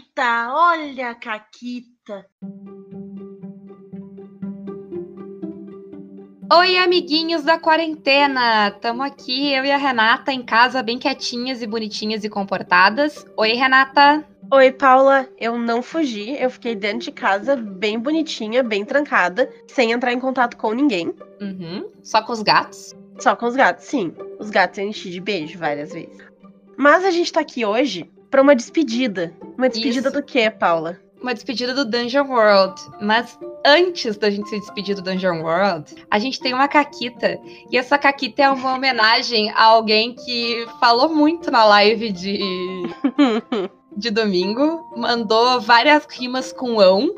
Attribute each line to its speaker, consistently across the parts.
Speaker 1: Caquita, olha a Caquita.
Speaker 2: Oi, amiguinhos da quarentena! Tamo aqui, eu e a Renata, em casa, bem quietinhas e bonitinhas e comportadas. Oi, Renata!
Speaker 1: Oi, Paula. Eu não fugi, eu fiquei dentro de casa, bem bonitinha, bem trancada, sem entrar em contato com ninguém.
Speaker 2: Uhum. Só com os gatos?
Speaker 1: Só com os gatos, sim. Os gatos eu enchi de beijo várias vezes. Mas a gente tá aqui hoje pra uma despedida. Uma despedida
Speaker 2: Isso.
Speaker 1: do quê, Paula?
Speaker 2: Uma despedida do Dungeon World. Mas antes da gente se despedir do Dungeon World, a gente tem uma caquita. E essa caquita é uma homenagem a alguém que falou muito na live de, de domingo. Mandou várias rimas com ão,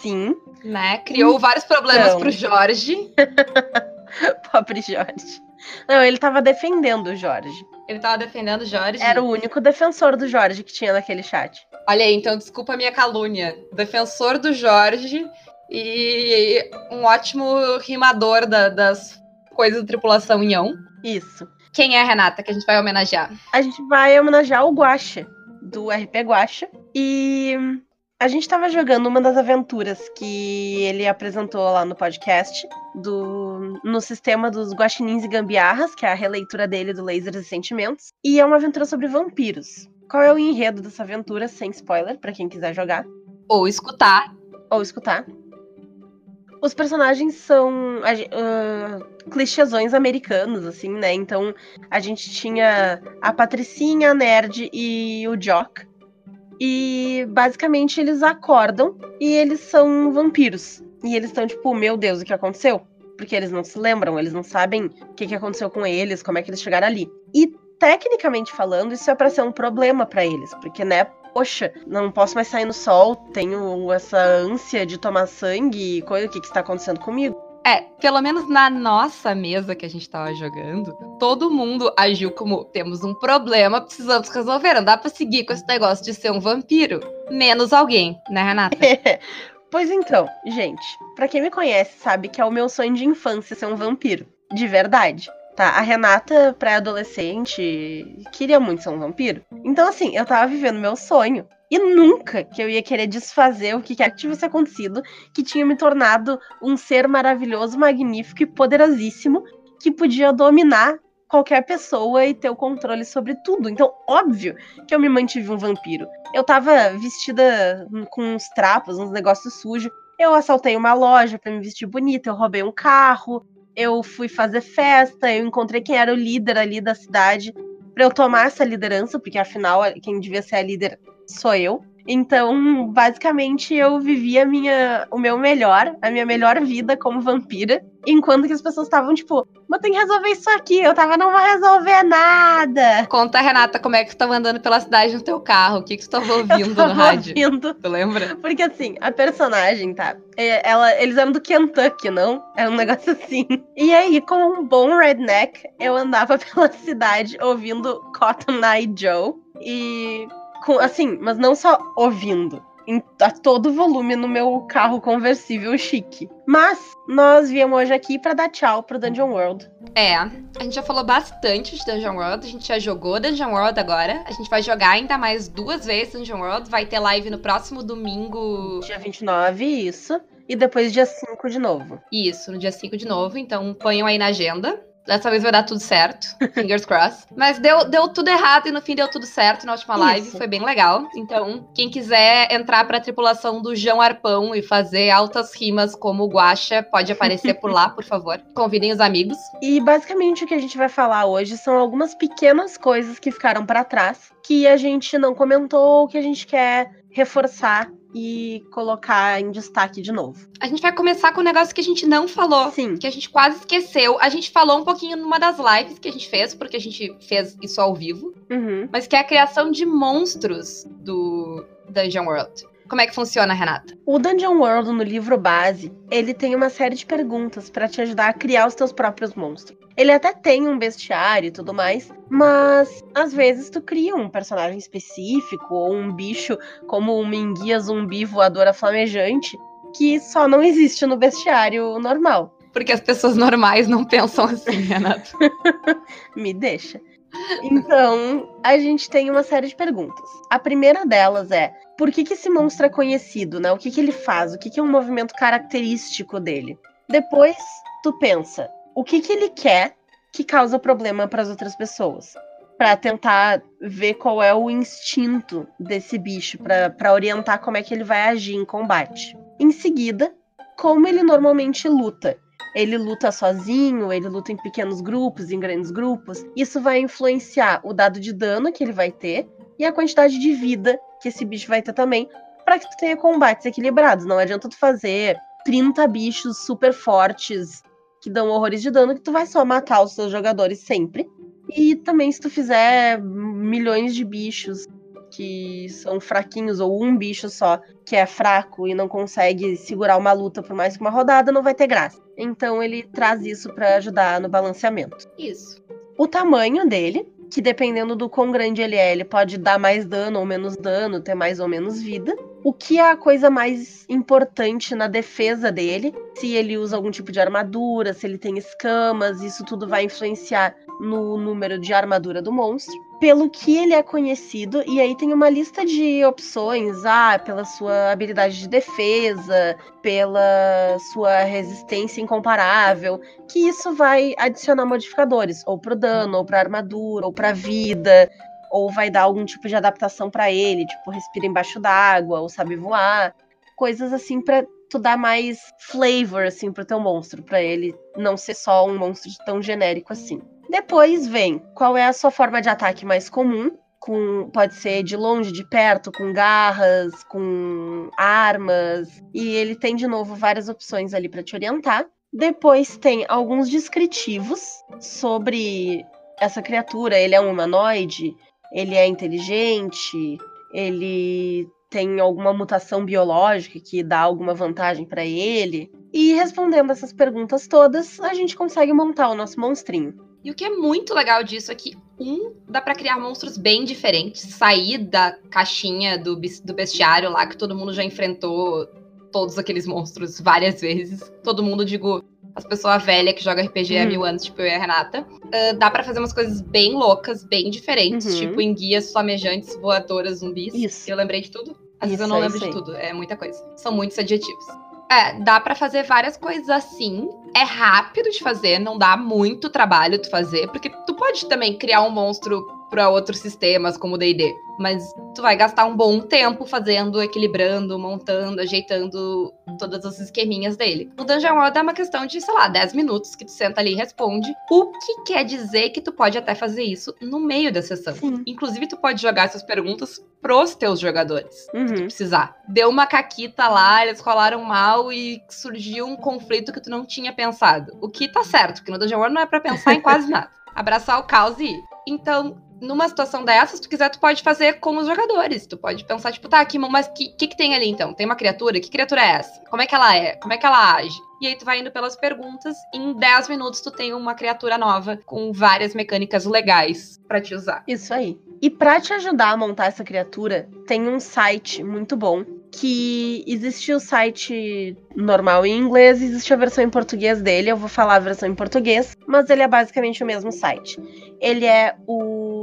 Speaker 1: Sim,
Speaker 2: né? Criou vários problemas
Speaker 1: Então.
Speaker 2: pro Jorge.
Speaker 1: pobre Jorge. Não, ele tava defendendo o Jorge.
Speaker 2: Ele tava defendendo o Jorge.
Speaker 1: Era o único defensor do Jorge que tinha naquele chat.
Speaker 2: Olha aí, então desculpa a minha calúnia. Defensor do Jorge e um ótimo rimador da- das coisas da tripulação Inhão.
Speaker 1: Isso.
Speaker 2: Quem é a Renata que a gente vai homenagear?
Speaker 1: A gente vai homenagear o Guaxa, do RP Guaxa. E a gente tava jogando uma das aventuras que ele apresentou lá no podcast, do, no sistema dos Guaxinins e Gambiarras, que é a releitura dele do Lasers e Sentimentos. E é uma aventura sobre vampiros. Qual é o enredo dessa aventura, sem spoiler, pra quem quiser jogar
Speaker 2: Ou escutar.
Speaker 1: ou escutar? Os personagens são ah, clichêsões americanos, assim, né? Então a gente tinha a Patricinha, a Nerd e o Jock. E basicamente eles acordam e eles são vampiros. E eles estão tipo, meu Deus, o que aconteceu? Porque eles não se lembram, eles não sabem o que, que aconteceu com eles, como é que eles chegaram ali. E tecnicamente falando, isso é pra ser um problema pra eles, porque né, poxa, não posso mais sair no sol, tenho essa ânsia de tomar sangue e coisa, o que, que está acontecendo comigo?
Speaker 2: É, pelo menos na nossa mesa que a gente tava jogando, todo mundo agiu como temos um problema, precisamos resolver. Não dá pra seguir com esse negócio de ser um vampiro. Menos alguém, né, Renata?
Speaker 1: pois então, gente, pra quem me conhece sabe que é o meu sonho de infância ser um vampiro, de verdade. Tá, a Renata, pré-adolescente, queria muito ser um vampiro. Então, assim, eu tava vivendo meu sonho. E nunca que eu ia querer desfazer o que quer que tivesse acontecido, que tinha me tornado um ser maravilhoso, magnífico e poderosíssimo, que podia dominar qualquer pessoa e ter o controle sobre tudo. Então, óbvio que eu me mantive um vampiro. Eu tava vestida com uns trapos, uns negócios sujos. Eu assaltei uma loja pra me vestir bonita, eu roubei um carro, eu fui fazer festa, eu encontrei quem era o líder ali da cidade pra eu tomar essa liderança, porque afinal quem devia ser a líder sou eu. Então, basicamente, eu vivia minha, o meu melhor, a minha melhor vida como vampira, enquanto que as pessoas estavam tipo, mas tem que resolver isso aqui. Eu tava, não vou resolver nada.
Speaker 2: Conta, Renata, como é que tu tava andando pela cidade no teu carro? O que, que tu tava ouvindo
Speaker 1: tava
Speaker 2: no rádio?
Speaker 1: ouvindo
Speaker 2: Tu lembra?
Speaker 1: Porque assim, a personagem, tá? é, Ela, eles eram do Kentucky, não? Era um negócio assim. E aí, como um bom redneck, eu andava pela cidade ouvindo Cotton Eye Joe. E, com, assim, mas não só ouvindo. Em, a todo volume no meu carro conversível chique. Mas nós viemos hoje aqui pra dar tchau pro Dungeon World.
Speaker 2: É, a gente já falou bastante de Dungeon World, a gente já jogou Dungeon World agora. A gente vai jogar ainda mais duas vezes Dungeon World. Vai ter live no próximo domingo.
Speaker 1: Dia 29, isso. E depois dia 5 de novo.
Speaker 2: Isso, no dia 5 de novo. Então ponham aí na agenda. Dessa vez vai dar tudo certo. Fingers crossed. Mas deu, deu tudo errado e no fim deu tudo certo na última live.
Speaker 1: Isso.
Speaker 2: Foi bem legal. Então, quem quiser entrar pra tripulação do João Arpão e fazer altas rimas como o Guaxa, pode aparecer por lá, por favor. Convidem os amigos.
Speaker 1: E basicamente o que a gente vai falar hoje são algumas pequenas coisas que ficaram pra trás, que a gente não comentou, que a gente quer reforçar e colocar em destaque de novo.
Speaker 2: A gente vai começar com um negócio que a gente não falou.
Speaker 1: Sim.
Speaker 2: Que a gente quase esqueceu. A gente falou um pouquinho numa das lives que a gente fez, porque a gente fez isso ao vivo.
Speaker 1: Uhum.
Speaker 2: Mas que é a criação de monstros do Dungeon World. Como é que funciona, Renata?
Speaker 1: O Dungeon World no livro base, ele tem uma série de perguntas pra te ajudar a criar os teus próprios monstros. Ele até tem um bestiário e tudo mais, mas às vezes tu cria um personagem específico ou um bicho como uma enguia zumbi voadora flamejante que só não existe no bestiário normal.
Speaker 2: Porque as pessoas normais não pensam assim, Renata.
Speaker 1: Me deixa. Então, a gente tem uma série de perguntas. A primeira delas é: por que, que esse monstro é conhecido, né? O que, que ele faz? O que, que é um movimento característico dele? Depois, tu pensa: o que, que ele quer que causa problema para as outras pessoas? Para tentar ver qual é o instinto desse bicho, para orientar como é que ele vai agir em combate. Em seguida, como ele normalmente luta. Ele luta sozinho, ele luta em pequenos grupos, em grandes grupos. Isso vai influenciar o dado de dano que ele vai ter e a quantidade de vida que esse bicho vai ter também, para que tu tenha combates equilibrados. Não adianta tu fazer 30 bichos super fortes que dão horrores de dano que tu vai só matar os seus jogadores sempre. E também se tu fizer milhões de bichos que são fraquinhos, ou um bicho só que é fraco e não consegue segurar uma luta por mais que uma rodada, não vai ter graça. Então ele traz isso para ajudar no balanceamento.
Speaker 2: Isso.
Speaker 1: O tamanho dele, que dependendo do quão grande ele é, ele pode dar mais dano ou menos dano, ter mais ou menos vida. O que é a coisa mais importante na defesa dele? Se ele usa algum tipo de armadura, se ele tem escamas, isso tudo vai influenciar no número de armadura do monstro pelo que ele é conhecido, e aí tem uma lista de opções, ah, pela sua habilidade de defesa, pela sua resistência incomparável, que isso vai adicionar modificadores, ou pro dano, ou pra armadura, ou pra vida, ou vai dar algum tipo de adaptação para ele, tipo, respira embaixo d'água, ou sabe voar, coisas assim para tu dar mais flavor assim pro teu monstro, para ele não ser só um monstro tão genérico assim. Depois vem qual é a sua forma de ataque mais comum. Com, pode ser de longe, de perto, com garras, com armas. E ele tem de novo várias opções ali para te orientar. Depois tem alguns descritivos sobre essa criatura. Ele é um humanoide, ele é inteligente, ele tem alguma mutação biológica que dá alguma vantagem para ele. E respondendo essas perguntas todas, a gente consegue montar o nosso monstrinho.
Speaker 2: E o que é muito legal disso é que, um, dá para criar monstros bem diferentes, sair da caixinha do, do bestiário lá, que todo mundo já enfrentou todos aqueles monstros várias vezes. Todo mundo, digo, as pessoas velhas que jogam RPG há hum. mil anos, tipo eu e a Renata. Uh, dá para fazer umas coisas bem loucas, bem diferentes, uhum. tipo em guias flamejantes, voadoras, zumbis. Isso. Eu lembrei de tudo? Às vezes eu não lembro de tudo, é muita coisa. São muitos adjetivos. É, dá para fazer várias coisas assim. É rápido de fazer, não dá muito trabalho tu fazer, porque tu pode também criar um monstro para outros sistemas como o D&D, mas tu vai gastar um bom tempo fazendo, equilibrando, montando, ajeitando todas as esqueminhas dele. O Dungeon World é uma questão de, sei lá, 10 minutos que tu senta ali e responde, o que quer dizer que tu pode até fazer isso no meio da sessão. Sim. Inclusive, tu pode jogar essas perguntas pros teus jogadores, uhum. se tu precisar. Deu uma caquita lá, eles rolaram mal e surgiu um conflito que tu não tinha pensado. O que tá certo, porque no Dungeon World não é para pensar em quase nada. Abraçar o caos e ir. Então, numa situação dessa, se tu quiser, tu pode fazer com os jogadores. Tu pode pensar, tipo, tá, aqui, mas o que, que, que tem ali então? Tem uma criatura? Que criatura é essa? Como é que ela é? Como é que ela age? E aí tu vai indo pelas perguntas, e em 10 minutos tu tem uma criatura nova com várias mecânicas legais para te usar.
Speaker 1: Isso aí. E para te ajudar a montar essa criatura, tem um site muito bom que existe o site normal em inglês, existe a versão em português dele. Eu vou falar a versão em português, mas ele é basicamente o mesmo site. Ele é o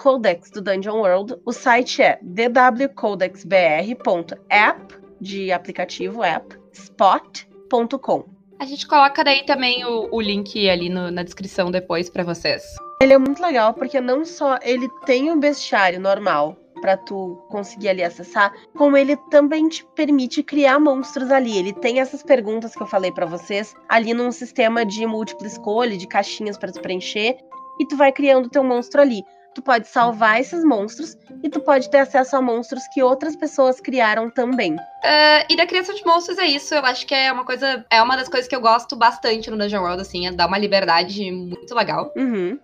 Speaker 1: Codex do Dungeon World. O site é dwcodexbr.app de aplicativo app spot.com.
Speaker 2: A gente coloca daí também o, o link ali no, na descrição depois para vocês.
Speaker 1: Ele é muito legal porque não só ele tem um bestiário normal para tu conseguir ali acessar, como ele também te permite criar monstros ali. Ele tem essas perguntas que eu falei para vocês ali num sistema de múltipla escolha, de caixinhas para tu preencher, e tu vai criando teu monstro ali. Tu pode salvar esses monstros e tu pode ter acesso a monstros que outras pessoas criaram também.
Speaker 2: Uh, e da criação de monstros é isso. Eu acho que é uma coisa. É uma das coisas que eu gosto bastante no Dungeon World, assim, é dar uma liberdade muito legal.
Speaker 1: Uhum.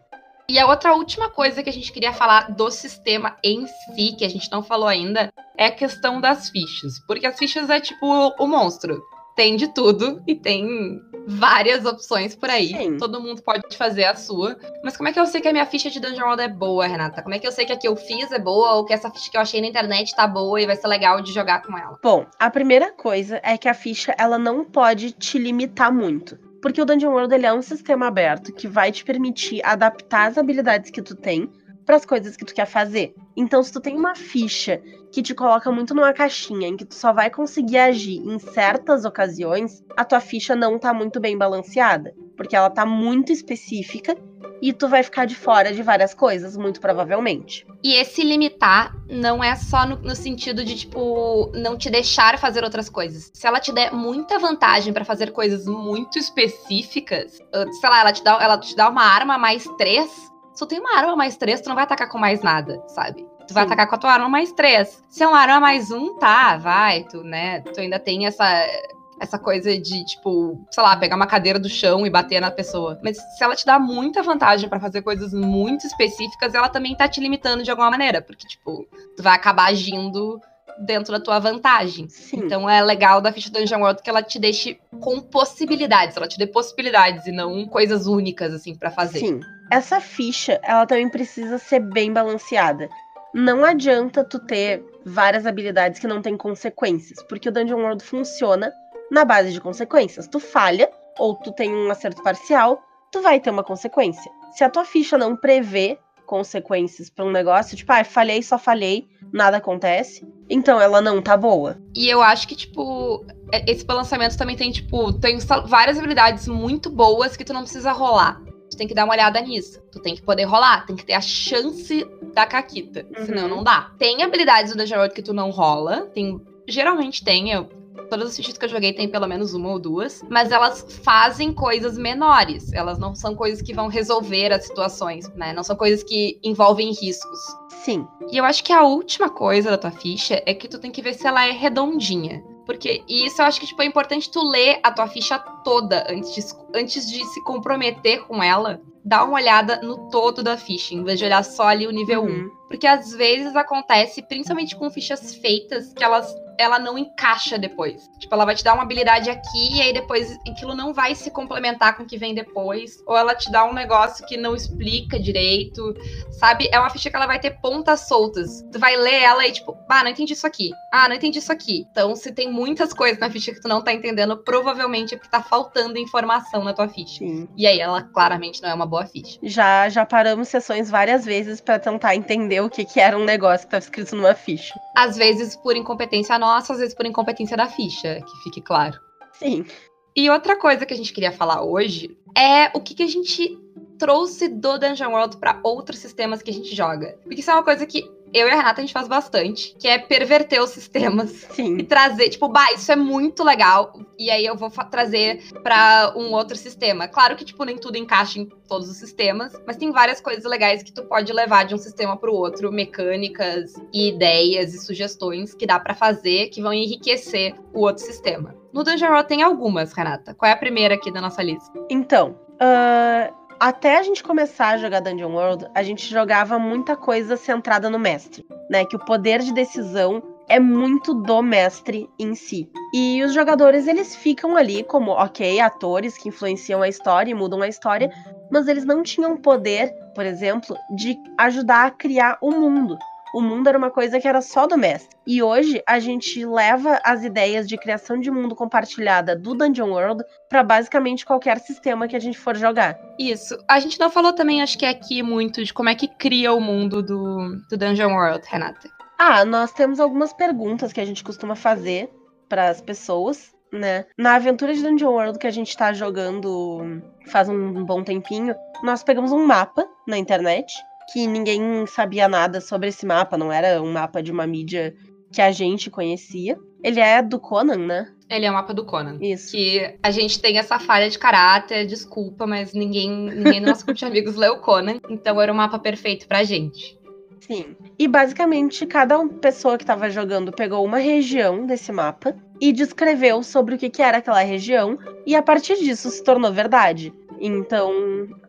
Speaker 2: E a outra última coisa que a gente queria falar do sistema em si, que a gente não falou ainda, é a questão das fichas. Porque as fichas é tipo o monstro. Tem de tudo e tem várias opções por aí. Sim. Todo mundo pode fazer a sua. Mas como é que eu sei que a minha ficha de Dungeon World é boa, Renata? Como é que eu sei que a que eu fiz é boa ou que essa ficha que eu achei na internet tá boa e vai ser legal de jogar com ela?
Speaker 1: Bom, a primeira coisa é que a ficha ela não pode te limitar muito. Porque o Dungeon World ele é um sistema aberto que vai te permitir adaptar as habilidades que tu tem para as coisas que tu quer fazer. Então, se tu tem uma ficha que te coloca muito numa caixinha em que tu só vai conseguir agir em certas ocasiões, a tua ficha não tá muito bem balanceada, porque ela tá muito específica e tu vai ficar de fora de várias coisas, muito provavelmente.
Speaker 2: E esse limitar não é só no, no sentido de, tipo, não te deixar fazer outras coisas. Se ela te der muita vantagem para fazer coisas muito específicas, uh, sei lá, ela te dá, ela te dá uma arma mais três, se tu tem uma arma mais três, tu não vai atacar com mais nada, sabe? Tu vai Sim. atacar com a tua arma mais três. Se é uma arma mais um, tá, vai, tu, né? Tu ainda tem essa, essa coisa de, tipo, sei lá, pegar uma cadeira do chão e bater na pessoa. Mas se ela te dá muita vantagem para fazer coisas muito específicas, ela também tá te limitando de alguma maneira. Porque, tipo, tu vai acabar agindo dentro da tua vantagem. Sim. Então é legal da ficha Dungeon World que ela te deixe com possibilidades, ela te dê possibilidades e não coisas únicas assim para fazer.
Speaker 1: Sim. Essa ficha, ela também precisa ser bem balanceada. Não adianta tu ter várias habilidades que não têm consequências, porque o Dungeon World funciona na base de consequências. Tu falha ou tu tem um acerto parcial, tu vai ter uma consequência. Se a tua ficha não prevê consequências para um negócio, tipo, ah, falhei, só falhei, nada acontece. Então ela não tá boa.
Speaker 2: E eu acho que, tipo, é, esse balanceamento também tem, tipo, tem várias habilidades muito boas que tu não precisa rolar. Tu tem que dar uma olhada nisso. Tu tem que poder rolar, tem que ter a chance da caquita. Uhum. Senão não dá. Tem habilidades do World que tu não rola. Tem. Geralmente tem. Eu Todas as fichas que eu joguei tem pelo menos uma ou duas, mas elas fazem coisas menores. Elas não são coisas que vão resolver as situações, né? Não são coisas que envolvem riscos.
Speaker 1: Sim.
Speaker 2: E eu acho que a última coisa da tua ficha é que tu tem que ver se ela é redondinha. Porque isso eu acho que tipo, é importante tu ler a tua ficha toda antes de, antes de se comprometer com ela. Dá uma olhada no todo da ficha, em vez de olhar só ali o nível uhum. 1. Porque às vezes acontece, principalmente com fichas feitas, que elas ela não encaixa depois. Tipo, ela vai te dar uma habilidade aqui e aí depois aquilo não vai se complementar com o que vem depois. Ou ela te dá um negócio que não explica direito, sabe? É uma ficha que ela vai ter pontas soltas. Tu vai ler ela e tipo, ah, não entendi isso aqui. Ah, não entendi isso aqui. Então, se tem muitas coisas na ficha que tu não tá entendendo, provavelmente é porque tá faltando informação na tua ficha. Sim. E aí ela claramente não é uma boa ficha.
Speaker 1: Já já paramos sessões várias vezes para tentar entender o que que era um negócio que tava escrito numa ficha.
Speaker 2: Às vezes por incompetência nossa, às vezes por incompetência da ficha, que fique claro.
Speaker 1: Sim.
Speaker 2: E outra coisa que a gente queria falar hoje é o que, que a gente trouxe do Dungeon World para outros sistemas que a gente joga. Porque isso é uma coisa que eu e a Renata a gente faz bastante, que é perverter os sistemas
Speaker 1: Sim.
Speaker 2: e trazer, tipo, bah, isso é muito legal, e aí eu vou trazer para um outro sistema. Claro que, tipo, nem tudo encaixa em todos os sistemas, mas tem várias coisas legais que tu pode levar de um sistema para o outro, mecânicas e ideias e sugestões que dá para fazer que vão enriquecer o outro sistema. No Dungeon World tem algumas, Renata. Qual é a primeira aqui da nossa lista?
Speaker 1: Então, uh até a gente começar a jogar Dungeon World, a gente jogava muita coisa centrada no mestre, né? Que o poder de decisão é muito do mestre em si. E os jogadores, eles ficam ali como, ok, atores que influenciam a história e mudam a história, mas eles não tinham poder, por exemplo, de ajudar a criar o mundo o mundo era uma coisa que era só do mestre. E hoje a gente leva as ideias de criação de mundo compartilhada do Dungeon World para basicamente qualquer sistema que a gente for jogar.
Speaker 2: Isso. A gente não falou também, acho que aqui muito de como é que cria o mundo do, do Dungeon World, Renata.
Speaker 1: Ah, nós temos algumas perguntas que a gente costuma fazer para as pessoas, né? Na aventura de Dungeon World que a gente tá jogando faz um bom tempinho, nós pegamos um mapa na internet que ninguém sabia nada sobre esse mapa, não era um mapa de uma mídia que a gente conhecia. Ele é do Conan, né?
Speaker 2: Ele é um mapa do Conan.
Speaker 1: Isso.
Speaker 2: Que a gente tem essa falha de caráter, desculpa, mas ninguém, ninguém no nosso grupo de amigos leu Conan, então era o um mapa perfeito pra gente.
Speaker 1: Sim. E basicamente, cada pessoa que estava jogando pegou uma região desse mapa e descreveu sobre o que, que era aquela região, e a partir disso se tornou verdade. Então,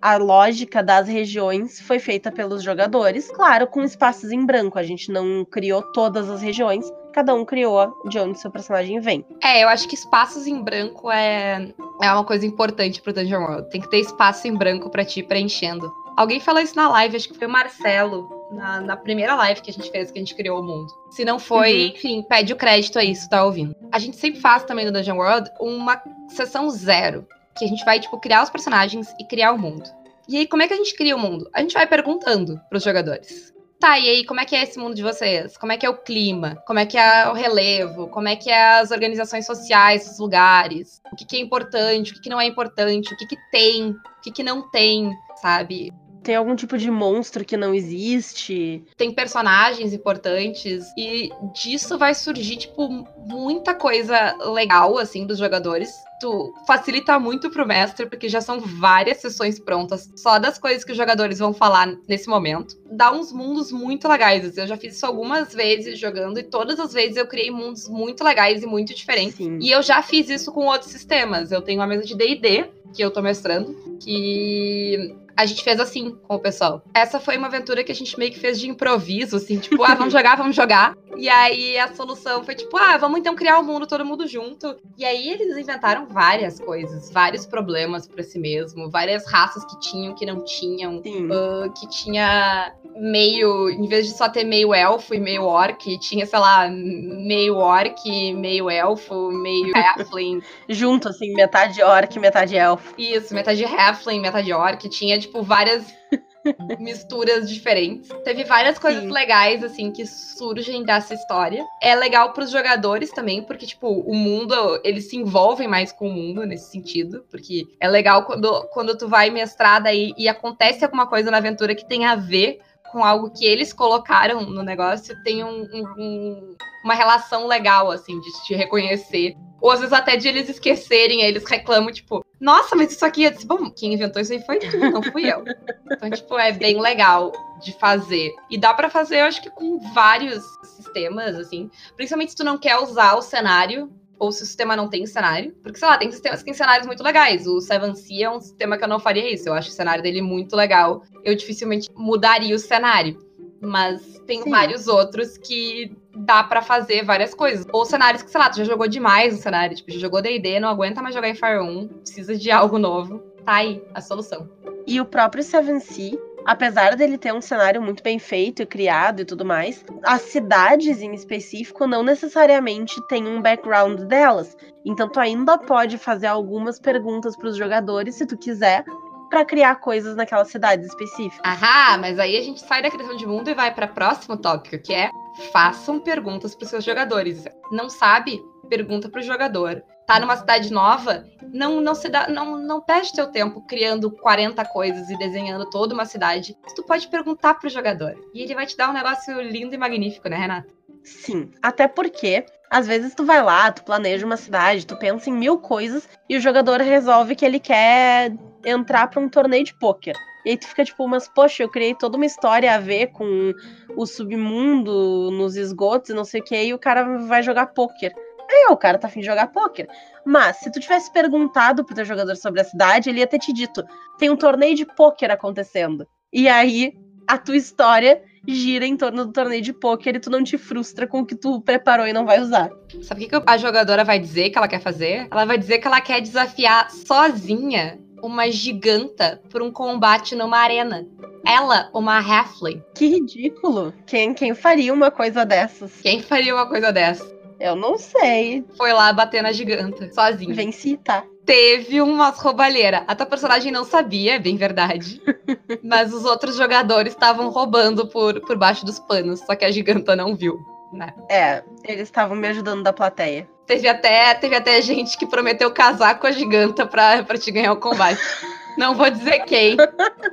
Speaker 1: a lógica das regiões foi feita pelos jogadores, claro, com espaços em branco. A gente não criou todas as regiões, cada um criou de onde seu personagem vem.
Speaker 2: É, eu acho que espaços em branco é, é uma coisa importante pro Dungeon World. Tem que ter espaço em branco para ti preenchendo. Alguém falou isso na live, acho que foi o Marcelo, na, na, primeira live que a gente fez, que a gente criou o mundo. Se não foi, uhum. enfim, pede o crédito aí, se tá ouvindo. A gente sempre faz também no Dungeon World uma sessão zero que a gente vai, tipo, criar os personagens e criar o mundo. E aí, como é que a gente cria o mundo? A gente vai perguntando pros jogadores. Tá, e aí, como é que é esse mundo de vocês? Como é que é o clima? Como é que é o relevo? Como é que é as organizações sociais dos lugares? O que, que é importante? O que, que não é importante? O que, que tem? O que, que não tem? Sabe?
Speaker 1: Tem algum tipo de monstro que não existe?
Speaker 2: Tem personagens importantes e disso vai surgir, tipo, muita coisa legal, assim, dos jogadores. Tu facilita muito pro mestre, porque já são várias sessões prontas só das coisas que os jogadores vão falar nesse momento. Dá uns mundos muito legais. Assim. Eu já fiz isso algumas vezes jogando, e todas as vezes eu criei mundos muito legais e muito diferentes.
Speaker 1: Sim.
Speaker 2: E eu já fiz isso com outros sistemas. Eu tenho uma mesa de DD, que eu tô mestrando, que a gente fez assim com o pessoal. Essa foi uma aventura que a gente meio que fez de improviso, assim, tipo, ah, vamos jogar, vamos jogar. E aí a solução foi tipo, ah, vamos então criar o um mundo todo mundo junto. E aí eles inventaram várias coisas, vários problemas para si mesmo, várias raças que tinham, que não tinham, uh, que tinha meio, em vez de só ter meio elfo e meio orc, tinha, sei lá, meio orc, meio elfo, meio halfling.
Speaker 1: Junto, assim, metade orc, metade elfo.
Speaker 2: Isso, metade halfling, metade orc. Tinha, tipo, várias misturas diferentes. Teve várias coisas
Speaker 1: Sim.
Speaker 2: legais, assim, que surgem dessa história. É legal pros jogadores também, porque, tipo, o mundo, eles se envolvem mais com o mundo nesse sentido. Porque é legal quando, quando tu vai mestrar daí e acontece alguma coisa na aventura que tem a ver com algo que eles colocaram no negócio, tem um, um- um- uma relação legal, assim, de te reconhecer. Ou às vezes até de eles esquecerem, aí eles reclamam, tipo, nossa, mas isso aqui, eu disse, bom, quem inventou isso aí foi tu, não fui eu. Então, tipo, é bem legal de fazer. E dá pra fazer, eu acho que com vários sistemas, assim. Principalmente se tu não quer usar o cenário, ou se o sistema não tem cenário. Porque, sei lá, tem sistemas que têm cenários muito legais. O Seven Sea é um sistema que eu não faria isso. Eu acho o cenário dele muito legal. Eu dificilmente mudaria o cenário. Mas tem
Speaker 1: Sim.
Speaker 2: vários outros que dá pra fazer várias coisas. Ou cenários que, sei lá, tu já jogou demais no cenário. Tipo, já jogou D&D, não aguenta mais jogar em Fire 1. Precisa de algo novo. Tá aí a solução.
Speaker 1: E o próprio Seven Sea, apesar dele ter um cenário muito bem feito e criado e tudo mais, as cidades em específico não necessariamente têm um background delas. Então tu ainda pode fazer algumas perguntas pros jogadores, se tu quiser, pra criar coisas naquelas cidades específicas.
Speaker 2: Ahá, mas aí a gente sai da criação de mundo e vai para próximo tópico, que é façam perguntas para seus jogadores. Não sabe? Pergunta pro jogador. Tá numa cidade nova? Não não se dá, não não perde teu tempo criando 40 coisas e desenhando toda uma cidade. Tu pode perguntar pro jogador e ele vai te dar um negócio lindo e magnífico, né, Renata?
Speaker 1: Sim, até porque às vezes tu vai lá, tu planeja uma cidade, tu pensa em mil coisas e o jogador resolve que ele quer entrar pra um torneio de pôquer. E aí tu fica tipo, mas poxa, eu criei toda uma história a ver com o submundo nos esgotos e não sei o que, e o cara vai jogar pôquer. Aí o cara tá afim de jogar pôquer. Mas se tu tivesse perguntado pro teu jogador sobre a cidade, ele ia ter te dito: tem um torneio de pôquer acontecendo. E aí a tua história gira em torno do torneio de pôquer e tu não te frustra com o que tu preparou e não vai usar.
Speaker 2: Sabe o que a jogadora vai dizer que ela quer fazer? Ela vai dizer que ela quer desafiar sozinha uma giganta por um combate numa arena. Ela, uma halfling.
Speaker 1: Que ridículo. Quem, quem faria uma coisa dessas?
Speaker 2: Quem faria uma coisa dessa?
Speaker 1: Eu não sei.
Speaker 2: Foi lá bater na giganta, sozinha.
Speaker 1: Venci, tá?
Speaker 2: Teve umas roubalheiras. A tua personagem não sabia, é bem verdade. mas os outros jogadores estavam roubando por, por baixo dos panos, só que a giganta não viu. Né?
Speaker 1: É, eles estavam me ajudando da plateia.
Speaker 2: Teve até, teve até gente que prometeu casar com a giganta pra, pra te ganhar o combate. Não vou dizer quem,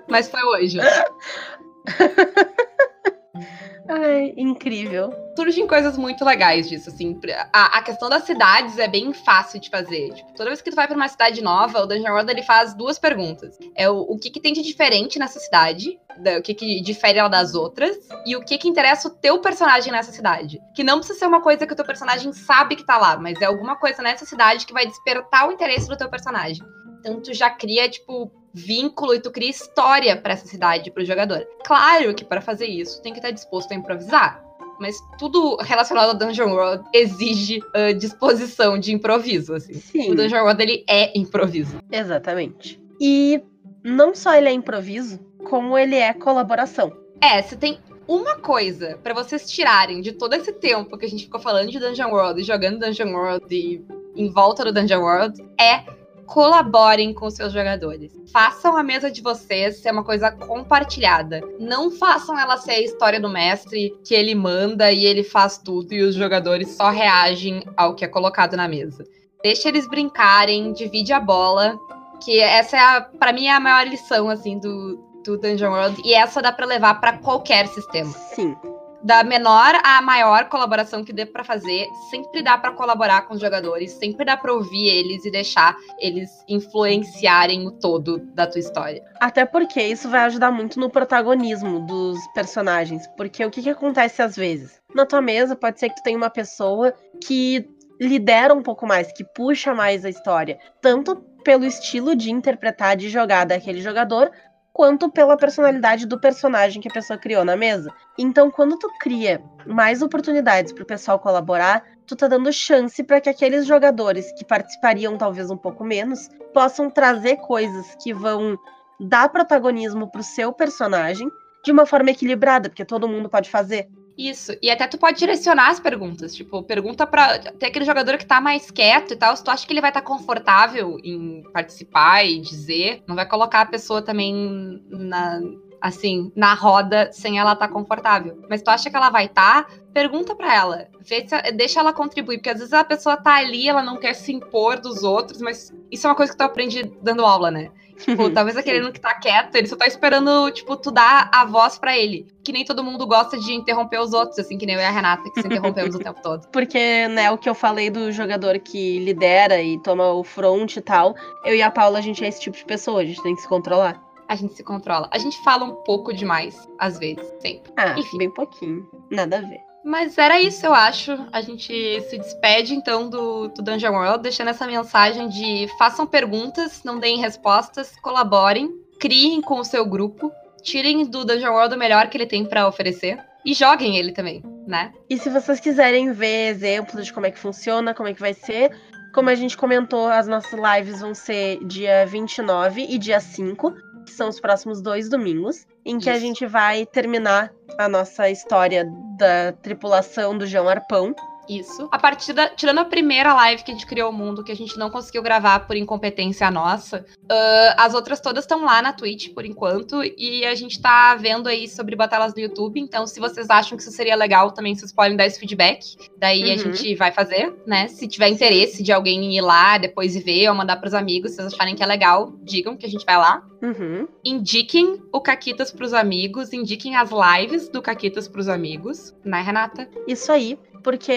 Speaker 2: mas foi hoje.
Speaker 1: Ai, incrível.
Speaker 2: Surgem coisas muito legais disso, assim. A, a questão das cidades é bem fácil de fazer. Tipo, toda vez que tu vai pra uma cidade nova, o Dungeon World ele faz duas perguntas. É o, o que, que tem de diferente nessa cidade, da- o que, que difere ela das outras, e o que, que interessa o teu personagem nessa cidade. Que não precisa ser uma coisa que o teu personagem sabe que tá lá, mas é alguma coisa nessa cidade que vai despertar o interesse do teu personagem. Então tu já cria, tipo, vínculo e tu cria história pra essa cidade, pro jogador. Claro que para fazer isso tem que estar disposto a improvisar. Mas tudo relacionado ao Dungeon World exige ah, disposição de improviso, assim.
Speaker 1: Sim.
Speaker 2: O Dungeon World, ele é improviso.
Speaker 1: Exatamente. E não só ele é improviso, como ele é colaboração.
Speaker 2: É, se tem uma coisa pra vocês tirarem de todo esse tempo que a gente ficou falando de Dungeon World e jogando Dungeon World e em volta do Dungeon World, é colaborem com seus jogadores. Façam a mesa de vocês ser uma coisa compartilhada. Não façam ela ser a história do mestre que ele manda e ele faz tudo e os jogadores só reagem ao que é colocado na mesa. Deixa eles brincarem, divide a bola, que essa é para mim é a maior lição assim do, do Dungeon World e essa dá para levar para qualquer sistema.
Speaker 1: Sim
Speaker 2: da menor à maior colaboração que dê para fazer, sempre dá para colaborar com os jogadores, sempre dá para ouvir eles e deixar eles influenciarem o todo da tua história.
Speaker 1: Até porque isso vai ajudar muito no protagonismo dos personagens, porque o que, que acontece às vezes? Na tua mesa pode ser que tu tenha uma pessoa que lidera um pouco mais, que puxa mais a história, tanto pelo estilo de interpretar, de jogar daquele jogador, quanto pela personalidade do personagem que a pessoa criou na mesa. Então, quando tu cria mais oportunidades para o pessoal colaborar, tu tá dando chance para que aqueles jogadores que participariam talvez um pouco menos possam trazer coisas que vão dar protagonismo pro seu personagem de uma forma equilibrada, porque todo mundo pode fazer.
Speaker 2: Isso. E até tu pode direcionar as perguntas. Tipo, pergunta pra. Tem aquele jogador que tá mais quieto e tal. Se tu acha que ele vai estar tá confortável em participar e dizer, não vai colocar a pessoa também na. Assim, na roda sem ela estar tá confortável. Mas tu acha que ela vai estar? Tá, pergunta para ela. Se, deixa ela contribuir. Porque às vezes a pessoa tá ali, ela não quer se impor dos outros, mas isso é uma coisa que tu aprende dando aula, né? Tipo, talvez aquele que tá quieto, ele só tá esperando, tipo, tu dar a voz para ele. Que nem todo mundo gosta de interromper os outros, assim, que nem eu e a Renata, que se interrompemos o tempo todo.
Speaker 1: Porque, né, o que eu falei do jogador que lidera e toma o front e tal, eu e a Paula, a gente é esse tipo de pessoa, a gente tem que se controlar.
Speaker 2: A gente se controla. A gente fala um pouco demais, às vezes, sempre.
Speaker 1: Ah, Enfim. bem pouquinho. Nada a ver.
Speaker 2: Mas era isso, eu acho. A gente se despede então do, do Dungeon World, deixando essa mensagem de façam perguntas, não deem respostas, colaborem, criem com o seu grupo, tirem do Dungeon World o melhor que ele tem para oferecer e joguem ele também, né?
Speaker 1: E se vocês quiserem ver exemplos de como é que funciona, como é que vai ser, como a gente comentou, as nossas lives vão ser dia 29 e dia 5 que são os próximos dois domingos, em que Isso. a gente vai terminar a nossa história da tripulação do João Arpão.
Speaker 2: Isso. A partir da. Tirando a primeira live que a gente criou o mundo, que a gente não conseguiu gravar por incompetência nossa, uh, as outras todas estão lá na Twitch por enquanto. E a gente tá vendo aí sobre batalhas no YouTube. Então, se vocês acham que isso seria legal, também vocês podem dar esse feedback. Daí uhum. a gente vai fazer, né? Se tiver interesse de alguém ir lá depois e ver ou mandar pros amigos, se vocês acharem que é legal, digam que a gente vai lá.
Speaker 1: Uhum.
Speaker 2: Indiquem o Caquitas pros amigos, indiquem as lives do Caquitas pros amigos, né, Renata?
Speaker 1: Isso aí porque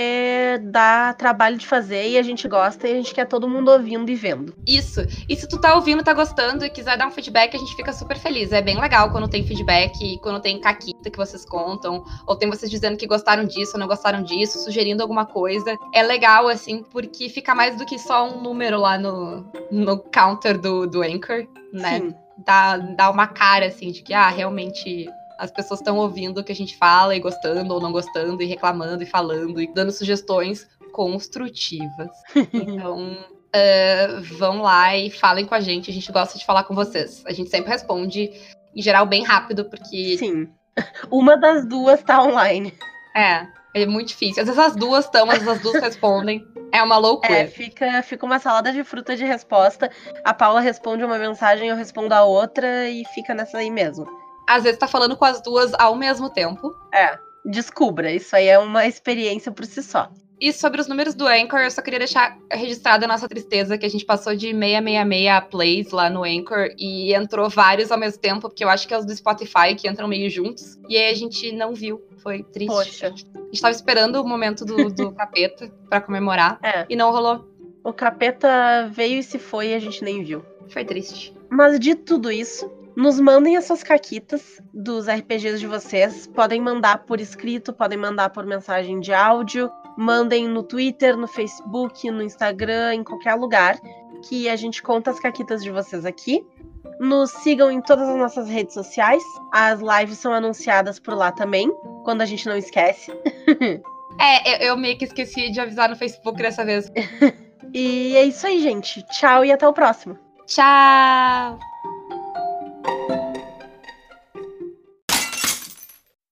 Speaker 1: dá trabalho de fazer e a gente gosta e a gente quer todo mundo ouvindo e vendo.
Speaker 2: Isso. E se tu tá ouvindo, tá gostando e quiser dar um feedback, a gente fica super feliz. É bem legal quando tem feedback, e quando tem caquita que vocês contam, ou tem vocês dizendo que gostaram disso ou não gostaram disso, sugerindo alguma coisa. É legal, assim, porque fica mais do que só um número lá no, no counter do, do Anchor, né? Sim. Dá, dá uma cara, assim, de que, ah, realmente as pessoas estão ouvindo o que a gente fala e gostando ou não gostando, e reclamando e falando e dando sugestões construtivas. Então, uh, vão lá e falem com a gente. A gente gosta de falar com vocês. A gente sempre responde, em geral, bem rápido, porque.
Speaker 1: Sim. Uma das duas tá online.
Speaker 2: É. É muito difícil. Às vezes as duas estão, mas as duas respondem. É uma loucura.
Speaker 1: É, fica, fica uma salada de fruta de resposta. A Paula responde uma mensagem, eu respondo a outra e fica nessa aí mesmo
Speaker 2: às vezes tá falando com as duas ao mesmo tempo.
Speaker 1: É, descubra, isso aí é uma experiência por si só.
Speaker 2: E sobre os números do Anchor, eu só queria deixar registrada a nossa tristeza, que a gente passou de 666 plays lá no Anchor e entrou vários ao mesmo tempo, porque eu acho que é os do Spotify que entram meio juntos. E aí a gente não viu. Foi triste.
Speaker 1: Poxa. A
Speaker 2: gente tava esperando o momento do, do capeta para comemorar
Speaker 1: é.
Speaker 2: e não rolou.
Speaker 1: O capeta veio e se foi e a gente nem viu.
Speaker 2: Foi triste.
Speaker 1: Mas de tudo isso, nos mandem as suas caquitas dos RPGs de vocês. Podem mandar por escrito, podem mandar por mensagem de áudio. Mandem no Twitter, no Facebook, no Instagram, em qualquer lugar que a gente conta as caquitas de vocês aqui. Nos sigam em todas as nossas redes sociais. As lives são anunciadas por lá também, quando a gente não esquece.
Speaker 2: é, eu, eu meio que esqueci de avisar no Facebook dessa vez.
Speaker 1: e é isso aí, gente. Tchau e até o próximo.
Speaker 2: Tchau!
Speaker 1: thank you